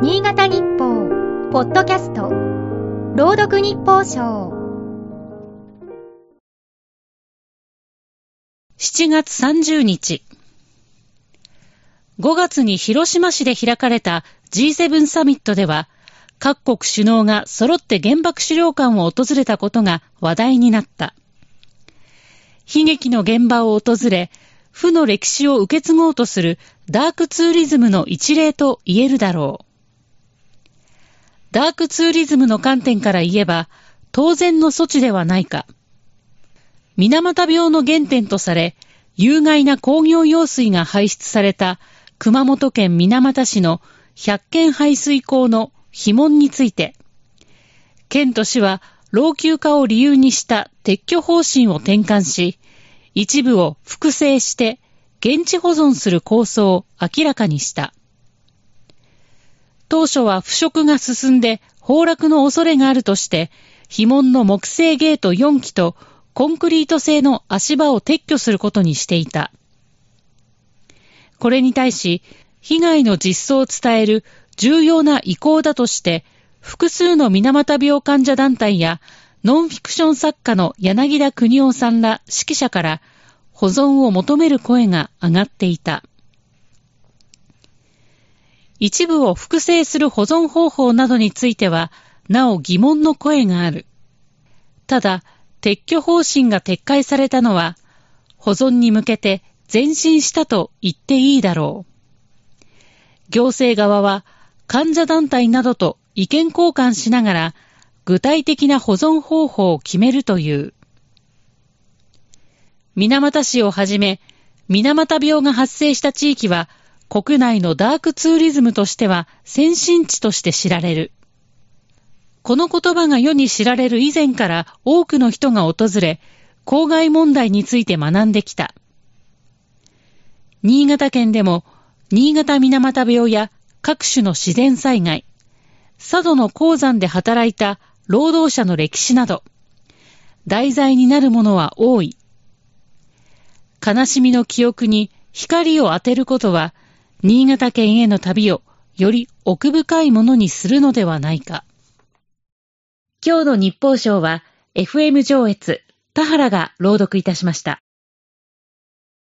新潟日報、ポッドキャスト、朗読日報賞。7月30日。5月に広島市で開かれた G7 サミットでは、各国首脳が揃って原爆資料館を訪れたことが話題になった。悲劇の現場を訪れ、負の歴史を受け継ごうとするダークツーリズムの一例と言えるだろう。ダークツーリズムの観点から言えば、当然の措置ではないか。水俣病の原点とされ、有害な工業用水が排出された熊本県水俣市の百軒排水溝の肥問について、県と市は老朽化を理由にした撤去方針を転換し、一部を複製して現地保存する構想を明らかにした。当初は腐食が進んで崩落の恐れがあるとして、碑文の木製ゲート4基とコンクリート製の足場を撤去することにしていた。これに対し、被害の実相を伝える重要な意向だとして、複数の水俣病患者団体やノンフィクション作家の柳田邦夫さんら指揮者から保存を求める声が上がっていた。一部を複製する保存方法などについては、なお疑問の声がある。ただ、撤去方針が撤回されたのは、保存に向けて前進したと言っていいだろう。行政側は、患者団体などと意見交換しながら、具体的な保存方法を決めるという。水俣市をはじめ、水俣病が発生した地域は、国内のダークツーリズムとしては先進地として知られる。この言葉が世に知られる以前から多くの人が訪れ、公害問題について学んできた。新潟県でも、新潟水俣病や各種の自然災害、佐渡の鉱山で働いた労働者の歴史など、題材になるものは多い。悲しみの記憶に光を当てることは、新潟県への旅をより奥深いものにするのではないか。今日の日報賞は、FM 上越、田原が朗読いたしました。